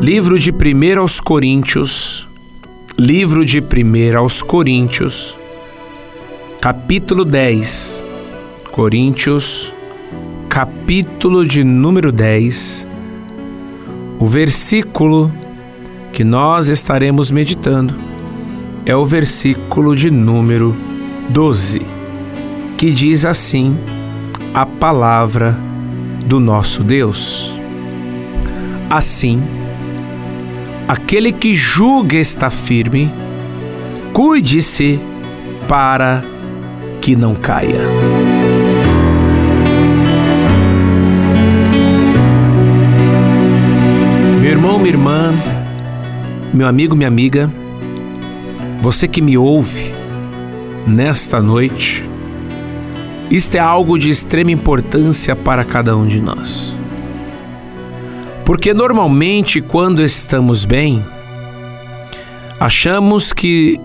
Livro de 1 aos Coríntios, livro de 1 aos Coríntios, capítulo 10. Coríntios, capítulo de número 10. O versículo que nós estaremos meditando é o versículo de número 12, que diz assim: a palavra do nosso Deus. Assim, aquele que julga está firme, cuide-se para que não caia. Meu irmão, minha irmã, meu amigo, minha amiga, você que me ouve nesta noite, isto é algo de extrema importância para cada um de nós. Porque normalmente, quando estamos bem, achamos que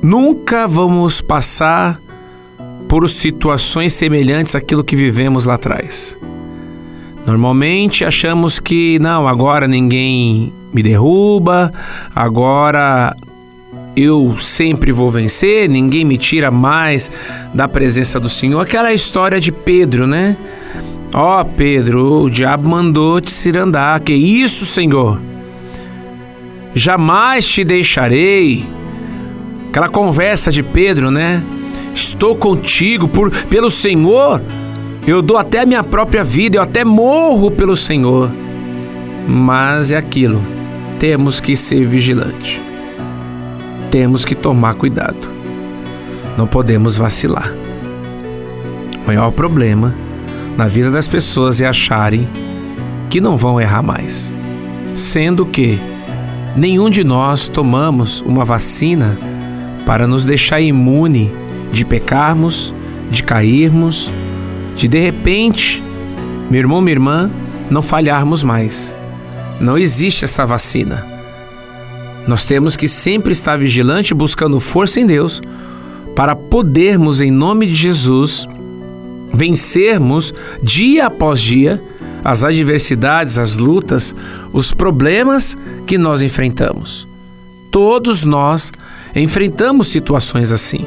nunca vamos passar por situações semelhantes àquilo que vivemos lá atrás. Normalmente achamos que não, agora ninguém me derruba, agora eu sempre vou vencer, ninguém me tira mais da presença do Senhor. Aquela história de Pedro, né? Ó oh, Pedro, o diabo mandou te cirandar. Que isso, Senhor? Jamais te deixarei. Aquela conversa de Pedro, né? Estou contigo por pelo Senhor. Eu dou até a minha própria vida, eu até morro pelo Senhor. Mas é aquilo. Temos que ser vigilantes. Temos que tomar cuidado. Não podemos vacilar. O maior problema na vida das pessoas e acharem que não vão errar mais. Sendo que nenhum de nós tomamos uma vacina para nos deixar imune de pecarmos, de cairmos, de de repente, meu irmão, minha irmã, não falharmos mais. Não existe essa vacina. Nós temos que sempre estar vigilante buscando força em Deus para podermos, em nome de Jesus, vencermos dia após dia as adversidades, as lutas, os problemas que nós enfrentamos. Todos nós enfrentamos situações assim.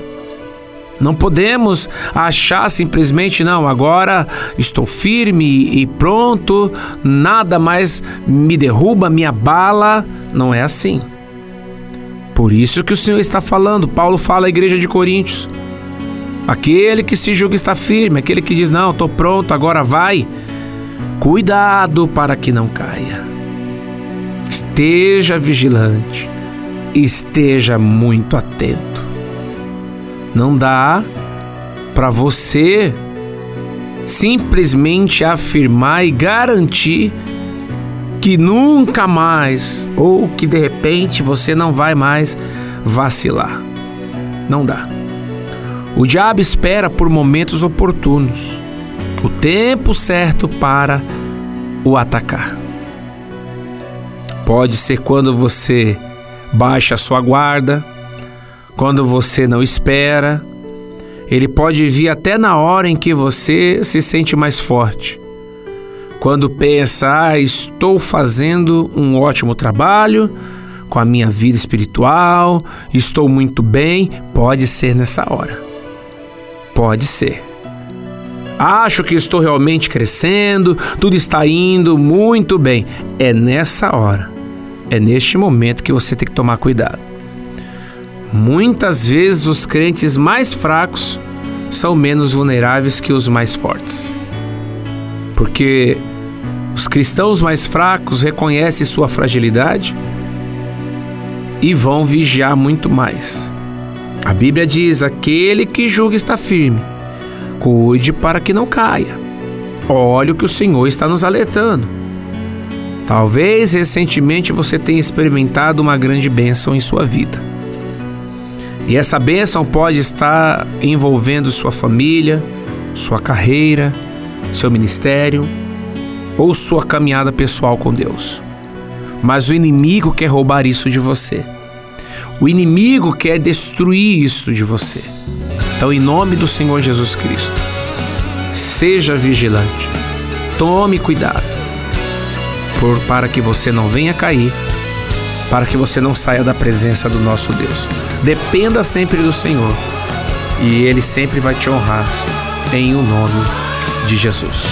Não podemos achar simplesmente, não, agora estou firme e pronto, nada mais me derruba, me abala. Não é assim. Por isso que o Senhor está falando, Paulo fala à igreja de Coríntios. Aquele que se julga está firme, aquele que diz: Não, estou pronto, agora vai. Cuidado para que não caia. Esteja vigilante, esteja muito atento. Não dá para você simplesmente afirmar e garantir que nunca mais ou que de repente você não vai mais vacilar. Não dá. O diabo espera por momentos oportunos, o tempo certo para o atacar. Pode ser quando você baixa a sua guarda, quando você não espera. Ele pode vir até na hora em que você se sente mais forte. Quando pensa, ah, estou fazendo um ótimo trabalho com a minha vida espiritual, estou muito bem, pode ser nessa hora. Pode ser. Acho que estou realmente crescendo, tudo está indo muito bem. É nessa hora, é neste momento que você tem que tomar cuidado. Muitas vezes os crentes mais fracos são menos vulneráveis que os mais fortes. Porque os cristãos mais fracos reconhecem sua fragilidade e vão vigiar muito mais. A Bíblia diz: aquele que julga está firme, cuide para que não caia. Olhe o que o Senhor está nos alertando. Talvez recentemente você tenha experimentado uma grande bênção em sua vida. E essa bênção pode estar envolvendo sua família, sua carreira, seu ministério ou sua caminhada pessoal com Deus. Mas o inimigo quer roubar isso de você. O inimigo quer destruir isso de você. Então, em nome do Senhor Jesus Cristo, seja vigilante. Tome cuidado por, para que você não venha cair, para que você não saia da presença do nosso Deus. Dependa sempre do Senhor e Ele sempre vai te honrar em o nome de Jesus.